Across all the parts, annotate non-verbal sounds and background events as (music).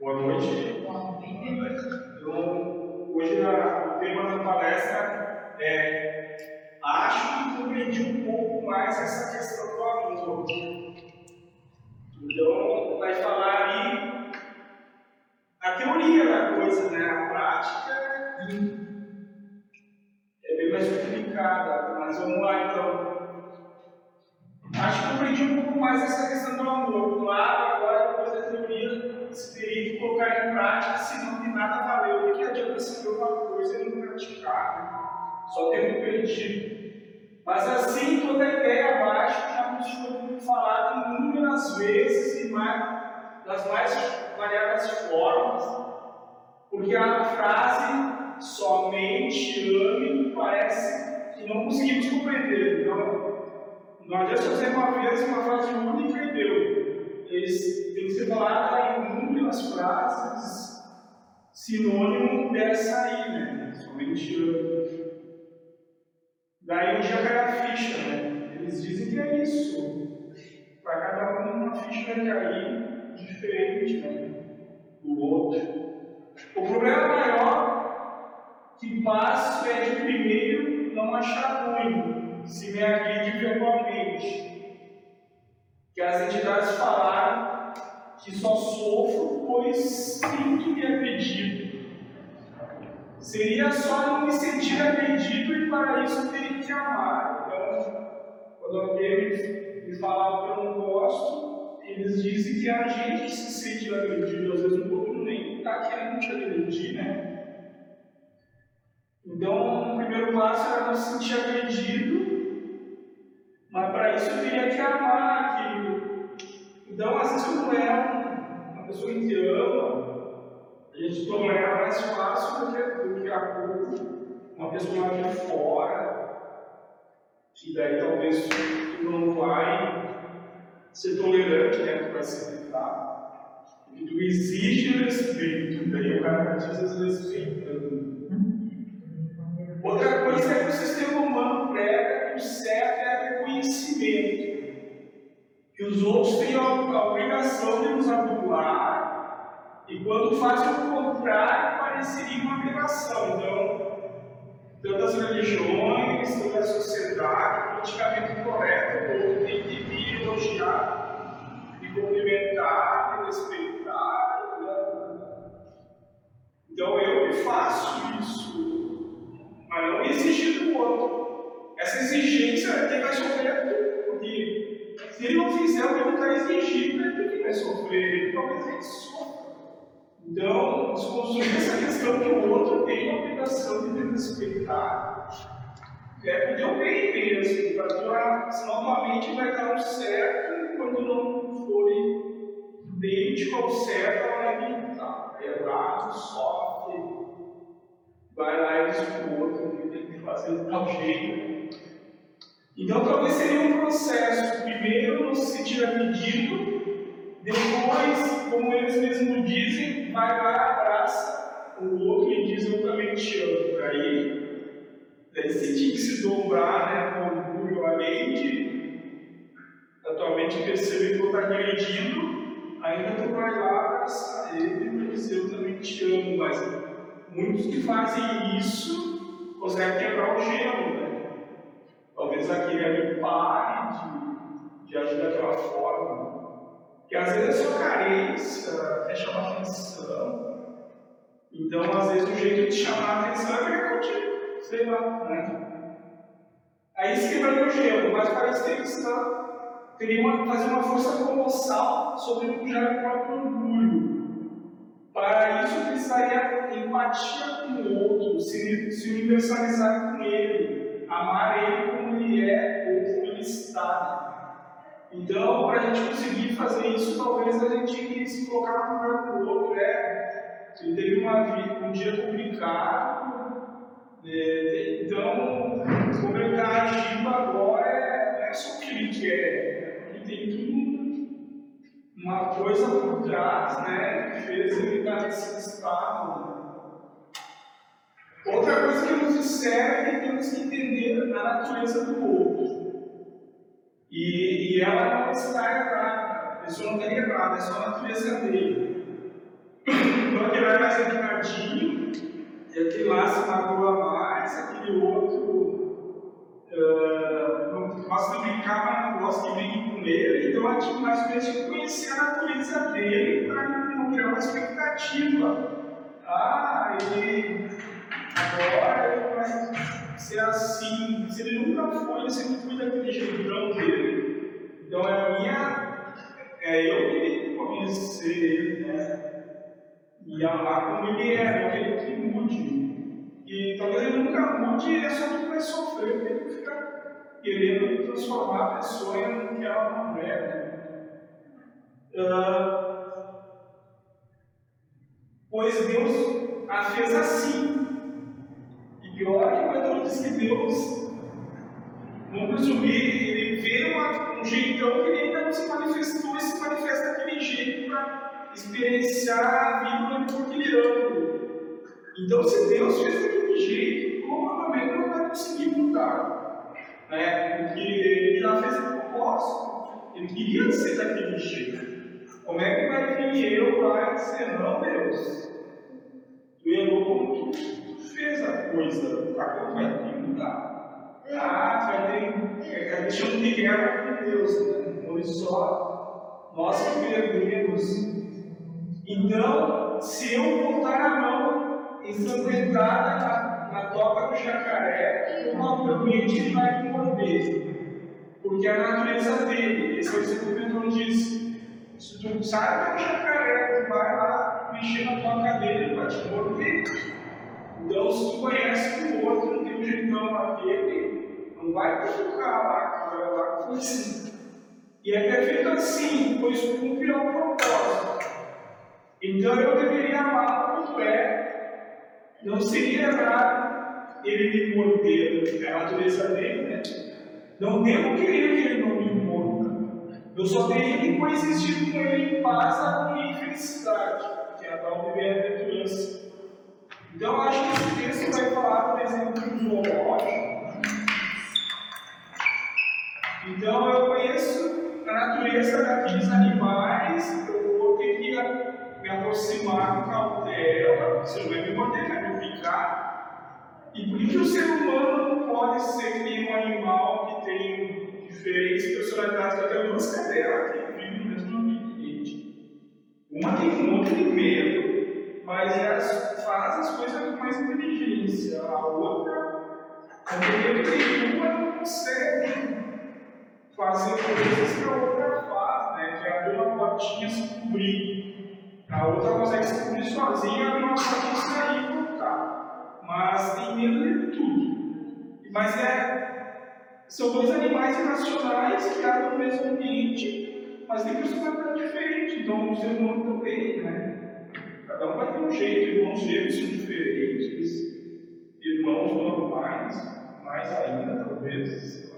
Boa noite. Então, hoje o tema da palestra é Acho que compreendi um pouco mais essa questão do amor. Então, vai falar ali a teoria da coisa, né? A prática é bem mais complicada, mas vamos lá então. Acho que compreendi um pouco mais essa questão do amor. Claro, colocar em prática, senão de nada valeu. O que adianta saber uma coisa e não praticar? Né? Só ter compreendido. Mas assim, toda a ideia abaixo já nos foi falada inúmeras vezes e mais, das mais variadas formas, porque a frase somente ame parece que não conseguimos compreender. Então, não adianta fazer uma vez uma frase única e deu. Eles que ser falada inúmeras frases sinônimo dessa aí, né? Somente ame. Daí um dia cai a ficha, né? Eles dizem que é isso. Para cada um uma ficha cair diferente né? do outro. O problema maior que passo é de primeiro não achar ruim se me agride virtualmente. Que as entidades falaram que só sofro pois sinto me agredido. Seria só não me sentir agredido e para isso teria que amar. Então, quando alguém me fala que eu não gosto, eles dizem que é a gente que se sente agredido, às vezes o outro nem está querendo te agredir, né? Então, o primeiro passo era não se sentir agredido mas para isso eu teria que amar aquilo. Pessoa que te ama, a gente tolera mais fácil do que, do que a. Uma pessoa de fora, que daí talvez tu não vai ser tolerante, né? Tu vai se evitar. E tu exige respeito, daí o cara diz respeitando. Outra coisa é que o sistema humano prega que o certo é reconhecimento. Que os outros têm a obrigação de nos adular, e quando fazem o contrário, pareceria uma aberração. Então, tantas religiões, toda a sociedade, politicamente correta, o outro tem que me elogiar, me cumprimentar, me respeitar. Né? Então eu faço isso, mas não exigir do outro. Essa exigência quem vai sofrer porque se ele não fizer o que ele está exigindo, é que vai sofrer, ele talvez ele sofra. Então, desconstruir essa questão que o outro tem a obrigação de me respeitar, é porque eu bem mesmo, para tua, senão vai dar um certo, quando não for idêntico ao certo, ela vai militar, é errado, sofre, vai lá e diz o outro tem que fazer de tal jeito. Então, talvez seria um processo. Primeiro, não se sentir agredido, depois, como eles mesmos dizem, vai lá, abraça o outro e diz: Eu também te amo. Aí, daí sentir que se dobrar né, com orgulho a mente, atualmente perceber que eu está agredindo, ainda tu vai lá abraçar ele e dizer: Eu também te amo. Mas muitos que fazem isso conseguem quebrar o gelo, né? Talvez aquele ali pare de, de agir daquela forma. Que às vezes é só carência, quer chamar atenção. Então, às vezes, o jeito de chamar atenção é pegar contigo, sei lá, né? Aí se quebraria o gelo, mas parece que eles teria uma, fazer uma força colossal sobre puxar o próprio orgulho. Para isso, precisaria empatia com o outro, se, se universalizar com ele amar Ele como Ele é ou como Ele está. Então, para a gente conseguir fazer isso, talvez a gente tenha que se colocar no lugar do outro. É, ele teve uma um dia complicado, é, então, como ele está agindo agora, é, é só o que ele quer, ele tem tudo uma coisa por trás, né, que fez ele estar nesse estado. Outra coisa que nos disseram é que temos que entender a natureza do outro. E, e ela não está errada. A pessoa não tem errado, é só a natureza dele. E aquele lá se magoa mais, aquele outro uh, não gosta de brincar, mas não gosta de brincar com ele. Então, a gente mais ou menos conhecer a natureza dele para não criar uma expectativa. Ah, ele agora ele vai ser assim. Se ele nunca foi, ele sempre foi daquele jeitão dele. Então, é a minha. É eu que conhecer ele, né? E amar como ele é, não querer que mude. E talvez ele nunca mude é só que vai sofrer, porque ele fica querendo transformar a pessoa em que ela não é. Né? Uh, pois Deus a fez assim. E pior que ele diz que Deus, não presumir, ele vê uma, um jeitão que ele ainda não se manifestou e se manifesta daquele jeito para experienciar a vida ele Então, se Deus fez daquele jeito, provavelmente não vai conseguir mudar. Né? Porque ele já fez o propósito. Ele queria ser daquele jeito. Como é que vai vir eu lá e dizer, não, Deus? Tu errou tu fez a coisa, agora vai ter que mudar. Ah, tu vai ter. É, deixando de guerra com Deus, né? Foi só nós que perdemos então, se eu botar a mão ensangrentada na, na toca do jacaré, provavelmente ele vai me morder. Porque a natureza dele, esse é o que Pedro disse. Se tu sabe que o jacaré, vai lá mexer na toca dele, ele vai te morder. Então, se conhece o outro, não tem um jeitão aquele, não vai colocar lá, vai lá com você. E é perfeito assim, pois cumpre ao propósito. Então eu deveria amá-lo quanto é. Não seria errado ele me morder, é a natureza dele, né? Não devo querer que ele não me morda. Eu só teria que coexistir com ele em paz, harmonia e felicidade, que é a tal bem-aventurança. Então eu acho que esse texto vai falar, por exemplo, do zoológico. Então eu conheço a natureza daqueles animais, eu vou ter que me aproximar com cautela, você não vai me morder, vai me picar. E por que o ser humano pode ser que nem um animal que tem diferentes personalidades? Eu tenho duas cadelas que vivem no mesmo ambiente. Uma tem um monte de medo, mas elas fazem as coisas com mais inteligência. A outra, uma, não consegue fazer coisas que a outra faz, né? Que é abrir uma portinha e se cobrir. A outra consegue se cobrir sozinha, a outra pode sair e voltar. Mas tem medo de tudo. Mas é, são dois animais irracionais criados no mesmo ambiente, mas tem personalidade diferente. Então o ser humano também, né? Cada um vai ter um jeito, irmãos gêmeos são diferentes, irmãos normais, mais ainda, talvez.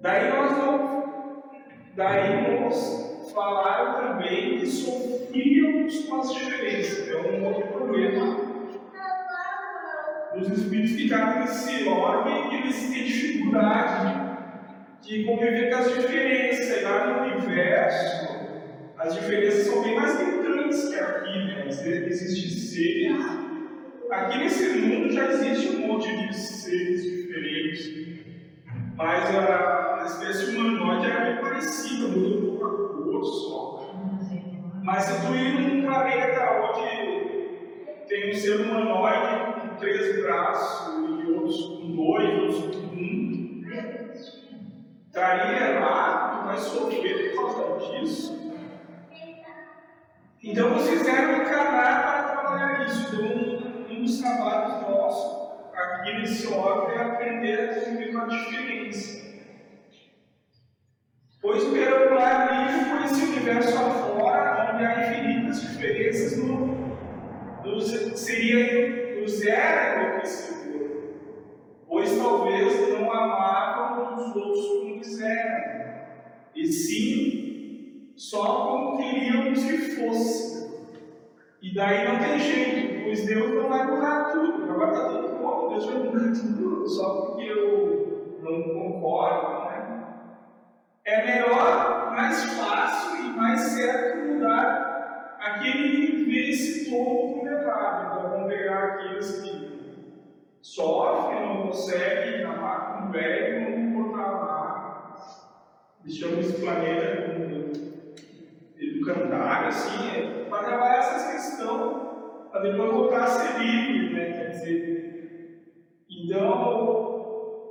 Daí nós vamos, daí nós falaram também que sofríamos com as diferenças. É um outro problema. Os espíritos ficaram nesse que eles têm dificuldade de conviver com as diferenças. E lá no universo, as diferenças são bem mais gritantes que aqui, né? Existem seres. Aqui nesse mundo já existe um monte de seres diferentes. Mas a, a espécie humanoide é bem parecida, muda um pouco a cor só. Mas se tu ir num planeta onde tem um ser humanoide com três braços e outros com dois, outros com um, estaria lá, tu vai sofrer por causa disso. Então vocês fizeram encarnar para trabalhar isso. Então, um dos trabalhos nossos aqui nesse órgão é aprender a conviver com a diferença. Pois o perambular livre por esse universo afora, onde há infinitas diferenças, no, nos, seria, nos era enlouquecedor. Pois talvez não amavam os outros como quiseram, e sim só como queríamos que fosse. E daí não tem jeito, pois Deus não vai mudar tudo. Agora está tudo bom, Deus vai mudar (laughs) tudo, só porque eu não concordo, é melhor, mais fácil e mais certo mudar aquele que vê esse ponto vulnerável. Então, vamos pegar aqueles que sofrem, não conseguem acabar com o velho, vamos botar lá. Deixamos esse planeta educandário, assim, é, para trabalhar essas questões, para depois voltar a ser livre, né? Quer dizer, então,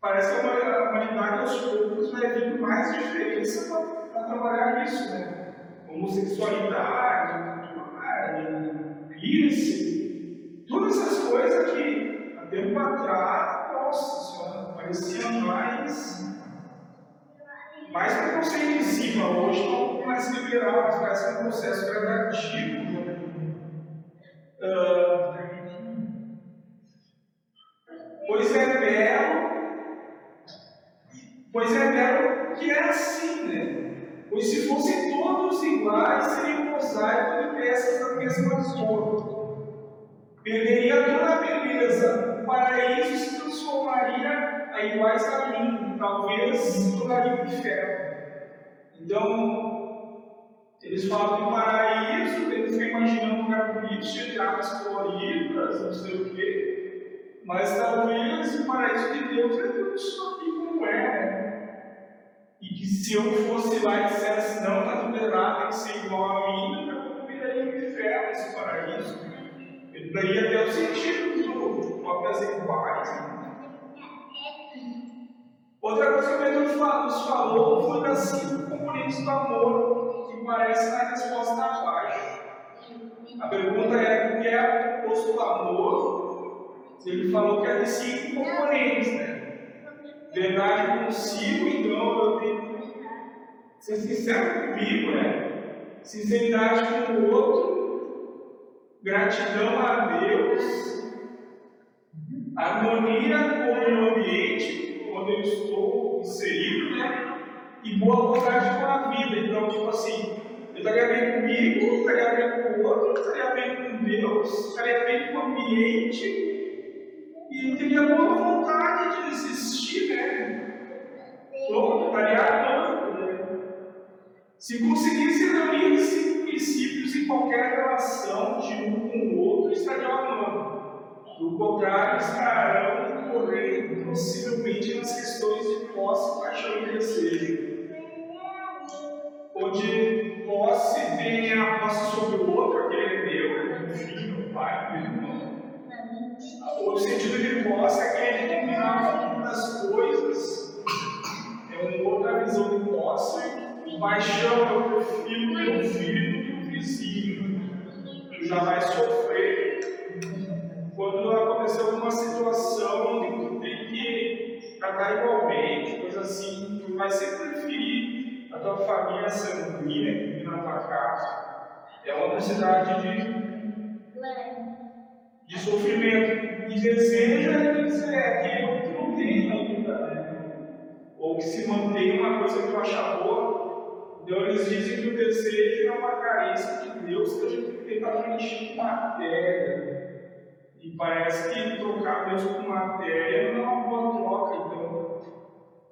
parece que a humanidade aos poucos vai vir mais diferença para trabalhar isso, né? homossexualidade, piercing, todas essas coisas que há tempo atrás, nossa senhora, pareciam mais, mais preconceito em cima, hoje não mais liberal, mas parece um processo gradativo. Uh, pois é belo, pois é belo que é assim, né? Pois se fossem todos iguais, seria um mosaico de peças da mesma cor. Perderia toda a beleza. O paraíso se transformaria a iguais a mim, talvez se tornaria um inferno. Então, eles falam do paraíso, eles ficam imaginando um lugar bonito, cheio de águas coloridas, não sei o quê. Mas talvez o paraíso de Deus é tudo isso aqui como é? E que se eu fosse lá e dissesse, não, está liberado, tem que ser igual a mim, eu viraria um inferno esse paraíso. Ele daria até o sentido do cópias iguais. Outra coisa que o nos falou foi das cinco componentes do amor, que parece na resposta abaixo. A pergunta é o que é o oposto do amor? Ele falou que é de cinco componentes, né? verdade consigo, então eu tenho que ser sincero comigo, né? Sinceridade com o outro, gratidão a Deus, harmonia com o ambiente onde eu estou inserido, né? E boa vontade com a vida. Então, tipo assim, eu estaria bem comigo, estaria bem com o outro, estaria bem com Deus, estaria bem com o ambiente e teria boa vontade de existir, né? Pronto, estaria amando, né? Se conseguisse reunir esses princípios em qualquer relação de um com o outro, estariam amando. Do contrário, estarão correndo possivelmente nas questões de posse, paixão e desejo. Onde posse tem a posse sobre o outro, aquele é meu, o filho, o pai, o irmão o sentido de posse é aquele que dominava das coisas. É uma outra visão de posse. Paixão é o teu tua família que vive na tua casa. É uma necessidade de de sofrimento. E desejo é dizer é aquilo que não tem ainda, né? ou que se mantém uma coisa que eu achar boa. Então eles dizem que o desejo é uma carência de Deus que a gente tenta preencher com matéria. E parece que trocar Deus com matéria não é uma boa troca, então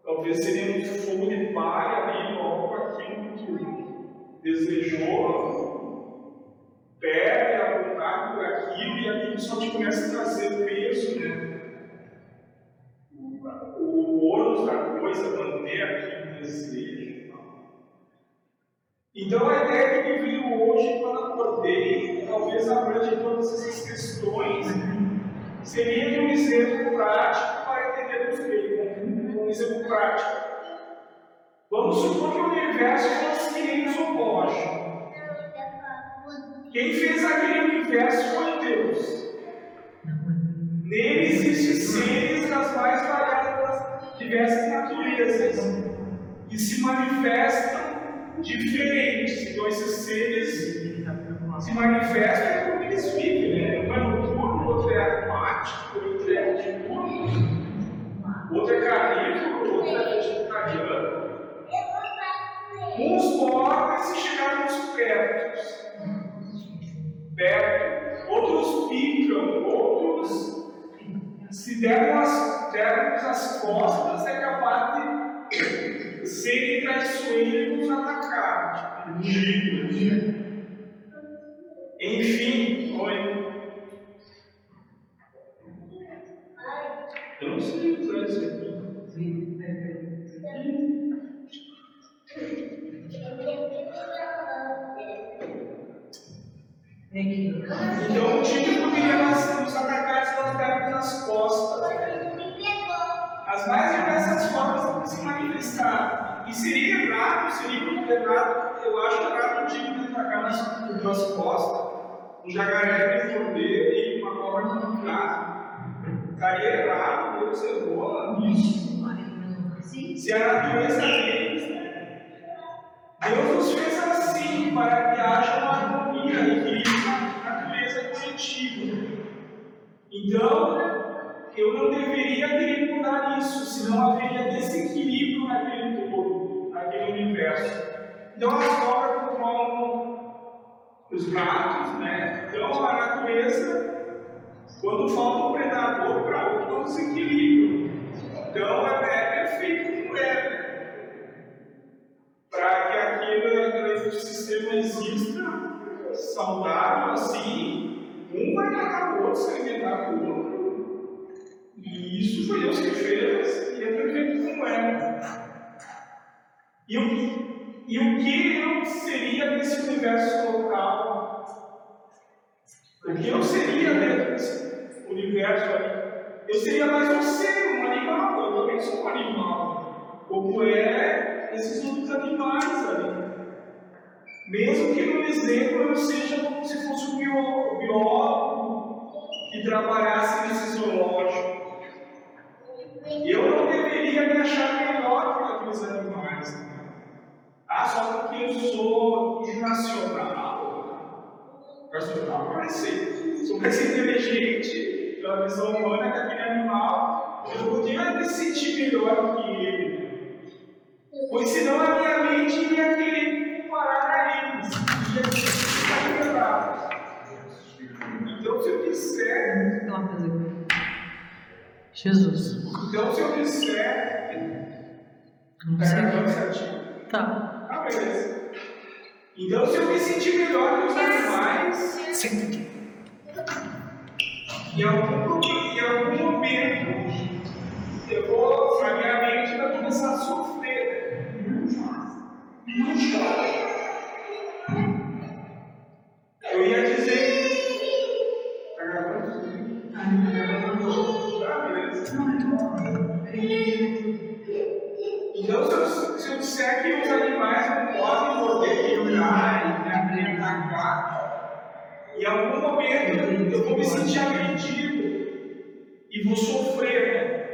talvez seria um fogo de palha ali, com aquilo que tu desejou, perde a vontade por aquilo e aquilo só te começa a trazer peso, né? O ouro da coisa, manter aquilo desejo. Então a ideia que me veio hoje quando acordei, talvez abrange todas essas questões, seria de um exemplo prático para entendermos bem, um exemplo prático. Vamos supor que o universo fosse que nem zoológico. Quem fez aquele universo foi Deus. Nele existem seres das mais variadas, diversas naturezas, que se manifestam diferentes. Então, esses seres se manifestam como eles vivem. Né? Um é noturno, outro é aquático, outro é diurno, outro é carnívoro, outro é vegetariano. Uns podem se chegar nos perto perto, outros ficam, outros se deram as, deram as costas, é capaz de serem traiçoeiros e nos atacar. Tipo, Enfim, oi. Então o time poderia nos atacar pelas pernas nas costas. As mais diversas formas de se manifestar. E seria errado, seria errado, eu acho errado o time atacar nas, nas costas. Um jacaré de morder e uma cobra de gato. Estaria errado, Deus errou nisso. Se a natureza deles, Deus nos fez assim para que haja uma harmonia e equilíbrio Então, eu não deveria ter que mudar isso, senão haveria desequilíbrio naquele todo, naquele universo. Então, as cobras controlam os gatos, né? Então, a natureza, quando falta um predador para outro, desequilíbrio. Então, é, é perfeito como é. Para que aquele sistema exista saudável assim, um vai matar o outro, se alimentar outro. E isso foi Deus que fez, e é perfeito como é. E o, e o que eu seria nesse universo local? O que eu seria dentro desse universo ali? Eu seria mais um ser, um animal, eu também sou um animal. Como é esses outros animais ali. Mesmo que no exemplo eu seja como se fosse um biólogo que trabalhasse nesse zoológico. Eu não deveria me achar melhor que aqueles animais. Ah, só porque eu sou irracional. Irracional, vai ser. Sou mais inteligente pela visão humana que aquele animal. Eu podia me sentir melhor que ele. Pois senão a minha mente iria querer comparar eles. Então, se eu disser. Jesus. Então, se eu disser. Não tá certinho? Tá. Ah, beleza. Então, se eu me sentir melhor que os animais. Sim. Em algum, em algum momento, eu vou, a minha mente vai começar a sofrer. Não chora. Disser que os animais não podem morder, quebrar e me atacar, em algum momento eu vou me sentir agredido e vou sofrer. Né?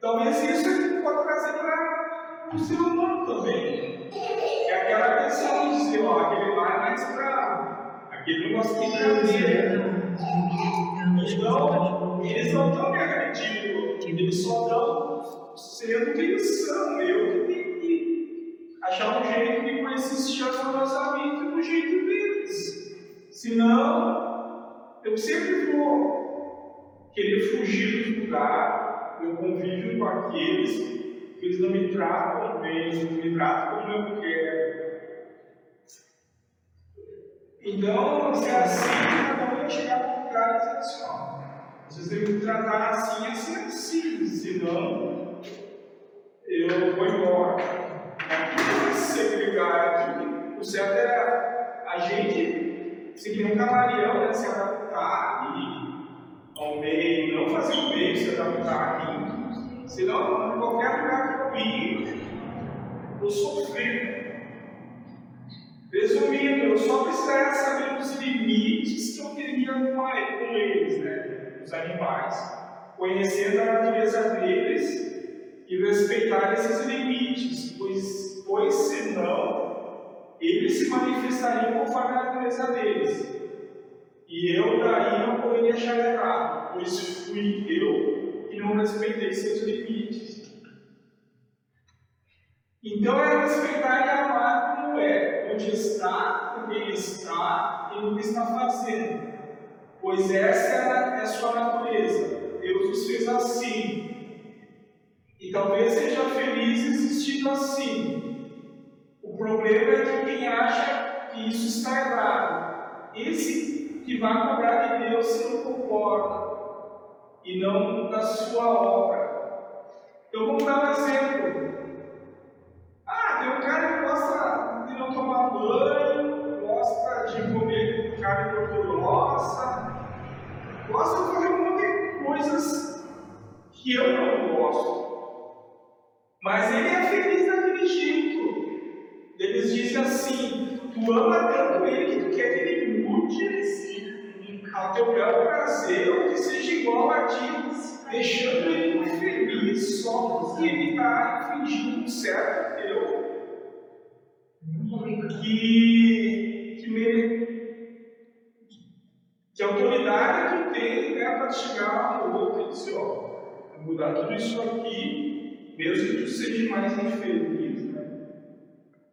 Talvez isso pode trazer para o ser humano também. É aquela questão de dizer, ó, aquele lá é mais para aquele negócio de brincadeira. Então, eles não estão me agredindo, eles só estão sendo quem são. Eu que tenho achar um jeito de coexistir harmoniosamente do jeito deles. Senão, eu sempre vou querer fugir dos lugares, eu convivo com aqueles que eles não me tratam bem, não me tratam como eu quero. Então, se é assim, cada um vai chegar para um lugar e dizer assim: ó, vocês têm que tratar assim, assim, assim, senão eu vou embora. Aqui segregar aqui, o certo é a gente seguir um camaleão, né, se adaptar ali ao meio, não fazer o meio, se adaptar aqui. Senão, em qualquer lugar que eu ir, eu sofrer. Resumindo, eu só precisava saber os limites que eu teria com eles, né? Os animais. Conhecendo a natureza deles e respeitar esses limites, pois, pois senão eles se manifestariam conforme a natureza deles. E eu daí não poderia errado, pois fui eu que não respeitei seus limites. Então é respeitar e amar como é, onde está, com quem está e no que está fazendo. Pois essa é a sua natureza. Deus os fez assim. E talvez seja feliz existindo assim. Problema é de quem acha que isso está errado. esse que vai cobrar de Deus se não concorda e não da sua obra. Eu vou dar um exemplo. Ah, tem um cara que gosta de não tomar banho, gosta de comer carne gordurosa, gosta de fazer um monte de coisas que eu não gosto. Mas ele é feliz daquele jeito. Eles dizem assim: tu ama tanto ele que tu quer que ele mude ao teu bel prazer, ou que seja igual a ti, deixando ele feliz só ele está fingindo um certo teu. Que, que, me, que autoridade tu tem né, para chegar no outro e dizer: ó, vou mudar tudo isso aqui, mesmo que tu seja mais infeliz.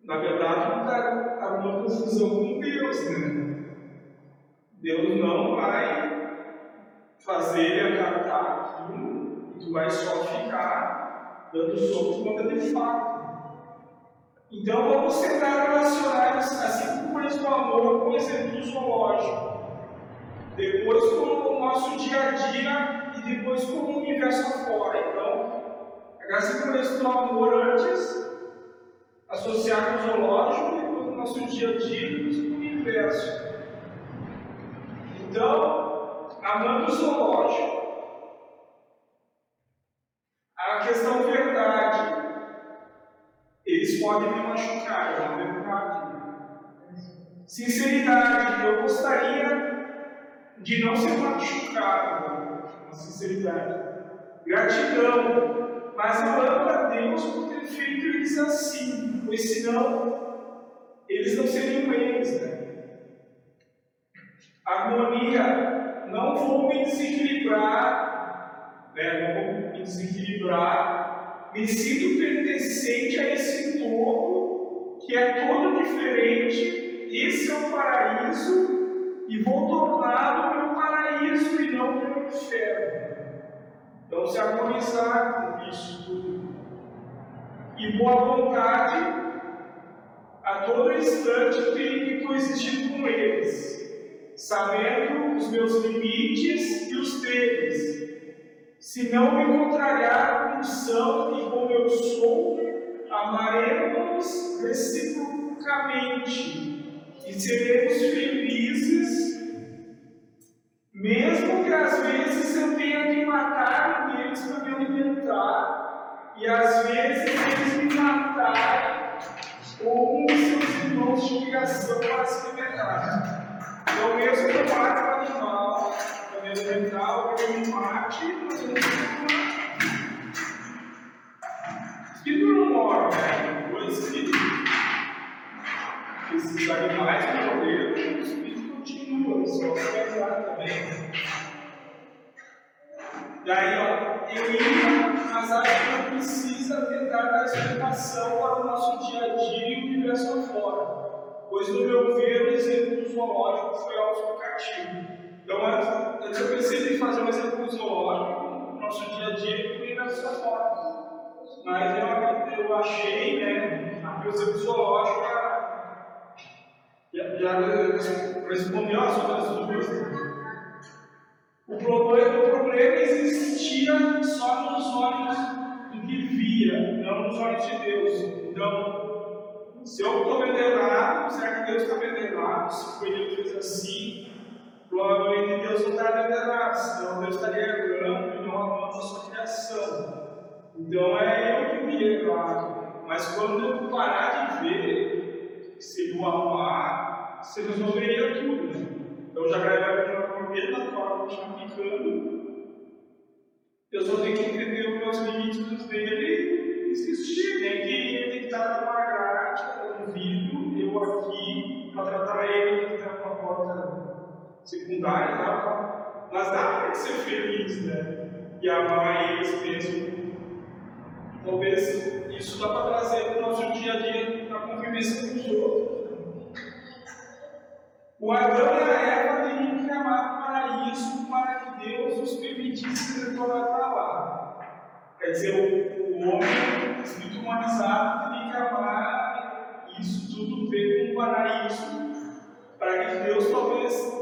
Na verdade, está uma confusão com Deus, né? Deus não vai fazer ele acatar aquilo e tu vai só ficar dando soco conta de fato. Então vamos tentar relacionar assim como isso do amor com o exemplo zoológico. Depois com o nosso dia a dia e depois com o universo afora. Então, assim como isso do amor antes, associado ao zoológico e depois no nosso dia a dia depois com o universo. Então, amando o zoológico. A questão verdade. Eles podem me machucar, é uma verdade. Sinceridade. Eu gostaria de não ser machucado. Com sinceridade. Gratidão. Mas amo a Deus por ter feito eles assim. Pois senão, eles não seriam eles, né? harmonia, não vou me desequilibrar, né? não vou me desequilibrar, me sinto pertencente a esse todo, que é todo diferente, esse é o paraíso, e vou torná-lo meu paraíso e não meu inferno. Então, se harmonizar com isso tudo. E boa vontade, a todo instante, tenho que coexistir com eles sabendo os meus limites e os deles. Se não me contrariar como são e como eu sou, amaremos reciprocamente e seremos felizes, mesmo que às vezes eu tenha que matar deles para me alimentar, e às vezes eles me matarem, ou um de seus irmãos de ligação para se libertar. Então, mesmo que eu mate o animal, para me alimentar, que eu me mate, mas eu não Espírito não morre, né? Depois que esses animais morreram, o continua, só pesar também. Daí, ó, eu ia, mas acho que não precisa tentar dar explicação para o nosso dia a dia e o universo afora pois no meu ver o exemplo zoológico foi autoexplicativo. Então, antes, eu pensei em fazer um exemplo zoológico no nosso dia a dia e dessa forma. Mas eu, eu achei, né, que o exemplo zoológico já, já respondeu as outras dúvidas. O problema, o problema existia só nos olhos do que via, não nos olhos de Deus. Então, se eu estou vendo errado, será que Deus está vendo errado? Se foi Deus que fez assim, provavelmente Deus não está vendo errado, senão Deus estaria errando e não amando a sua criação. Então é eu que vi errado. Mas quando eu parar de ver, se eu amar, você resolveria tudo. Né? Então já gravei primeira forma que está ficando. Eu só tenho que entender os meus limites dele e existir, né? Que ele tem que estar numa convido eu aqui para tratar ele que está com a porta secundária, tá? mas dá para ser feliz, né? E amar eles mesmo. Talvez isso dá para trazer para o nosso dia a dia na convivência com os outros. O Adão e a Eva teriam que amar para isso, para que Deus os permitisse retornar para lá. Quer dizer, o, o homem espírito humanizado teria que amar isso tudo veio com um paraíso, para que Deus talvez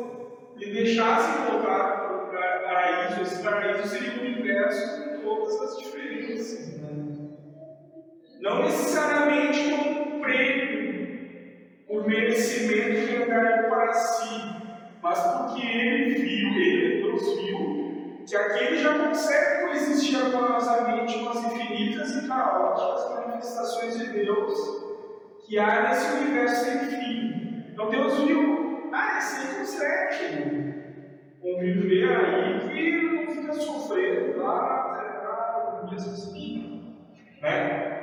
deixassem voltar para o paraíso, esse paraíso seria um universo com todas as diferenças. Não necessariamente como prêmio por merecimento que ganhou para si, mas porque ele viu, ele, Deus viu, que aquele já consegue coexistir harmoniosamente com as infinitas e caóticas manifestações de Deus que há nesse universo sem fim. Então Deus viu, ah, esse aí consegue conviver aí que não fica sofrendo lá, no mesmo assim, né?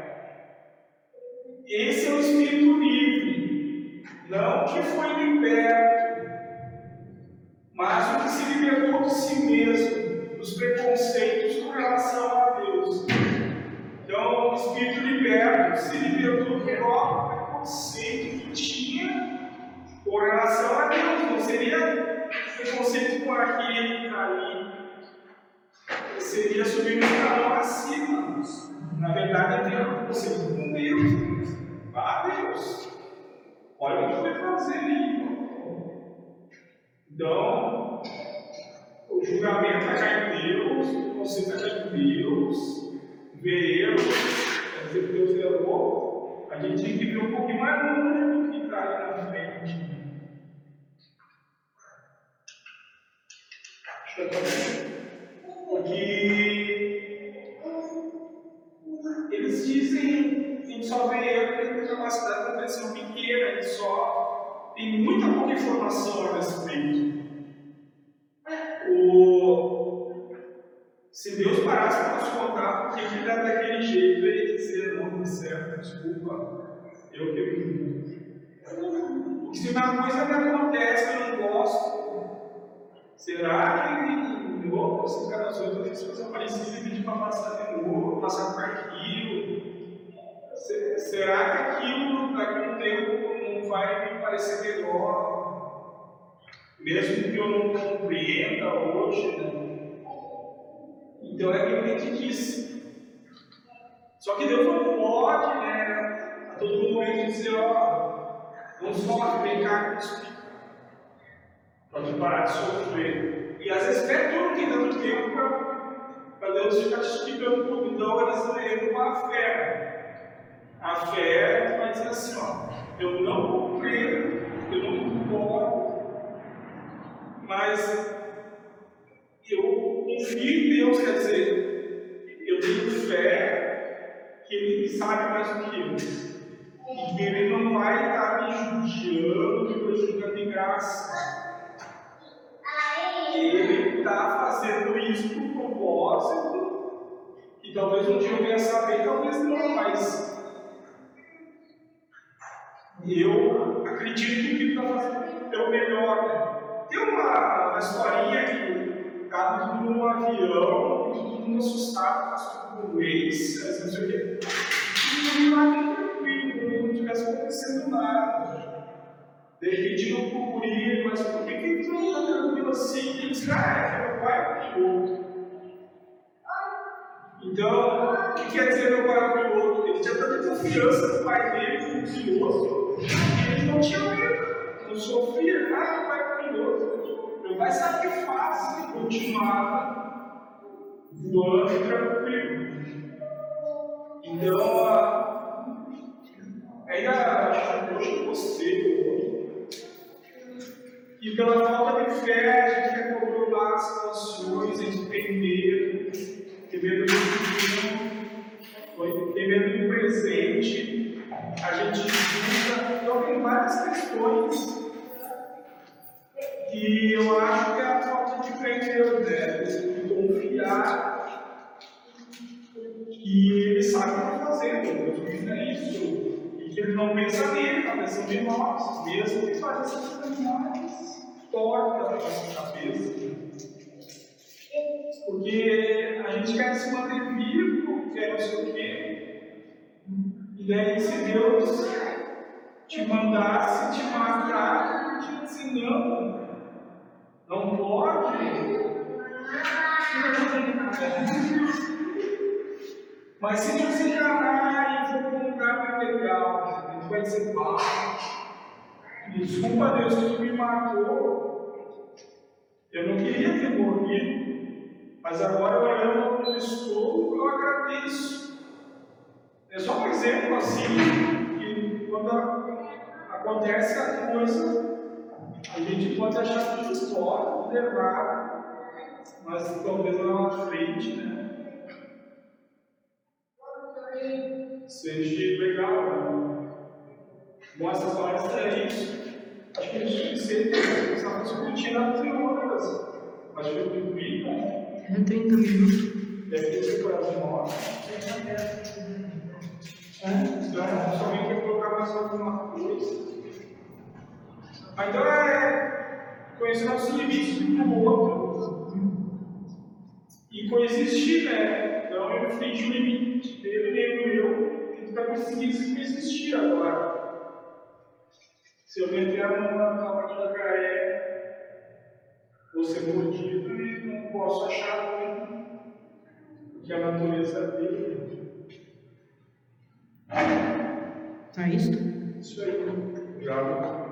Esse é o espírito livre, não que foi liberto, mas o que se libertou de si mesmo, dos preconceitos com relação a Deus. Então, o espírito liberto se libertou do próprio preconceito que tinha com relação a Deus. Não seria preconceito com aquele que está ali, seria subir um escalão acima. Na verdade, tem um preconceito com Deus. Ah, Deus, olha o que foi fazer ali. Então, o julgamento vai cair em Deus, o preconceito vai cair em Deus, ver erro, quer dizer Deus errou, a gente tem que ver um pouquinho mais longe do que está ali na frente. Porque eles dizem que a gente só vê erro porque tem capacidade de compreensão pequena, ele só tem muita pouca informação a respeito. O... Se Deus parasse para nos contar porque ele está daquele jeito, ele ia dizer, não, tá certo, desculpa, eu que Porque se uma coisa me acontece eu não gosto, será que em outras encarnações eu fiz coisa parecida e pedi para passar de novo, passar por aquilo? Será que aquilo daqui um tempo não vai me parecer melhor? Mesmo que eu não compreenda hoje, né? Então é realmente disso. Só que Deus não pode, né, a todo momento dizer, ó, sofre, vem cá que explica. Pode parar de sofrer. E às vezes até tu não tem tanto tempo para Deus ficar te explicando tudo. Então eles leem com a fé. A fé vai dizer assim, ó, eu não compreendo, eu não concordo, mas eu confio em Deus, quer dizer, eu tenho fé que Ele sabe mais do que eu. E que Ele não vai estar me judiando, me prejudicando de graça. Ele está fazendo isso por propósito. E talvez um dia eu venha saber, talvez não, mas eu acredito que está fazendo é o melhor. Né? Tem uma, uma historinha que estava tudo num avião, todo mundo assustado, passou por um não sei o quê. E não estava tranquilo, não tivesse acontecendo nada. De repente não procurei, mas por que que tu está tranquilo assim? Ele disse, ah, é meu pai é piloto. Então, o que quer dizer meu pai é piloto? Ele tinha tanta confiança no pai dele como piloto, que ele não tinha medo, não sofria, é piloto. Meu pai sabe que faz e continuava voando tranquilo. Então, ainda acho que hoje você, e pela falta de fé, a gente quer controlar as situações, a gente tem medo, tem medo do tem medo do presente, a gente busca. Então, tem várias questões que eu acho que é a Mas se você enganar e for para um lugar legal, a gente vai dizer, pá, desculpa Deus que me matou. Eu não queria ter morrido, mas agora olhando onde estou, eu agradeço. É só um exemplo assim, que quando acontece a coisa, a gente pode achar tudo história, tudo errado, mas talvez lá na frente, né? Seja legal, né? Mostra as é isso. Acho que é suficiente começar a discutir nas teorias. Mas foi cumprir, né? É 30 minutos. Deve ter por as nove. É, então, alguém quer colocar mais alguma coisa. Ah, Então é conhecer nossos limites um do outro e coexistir, né? Então eu enfrente o limite dele nem o meu, a gente vai conseguir coexistir agora. Se eu meter a mão na capa de jacaré, vou ser mordido e não posso achar ruim, porque a natureza dele. Tá isto? Isso aí. Já.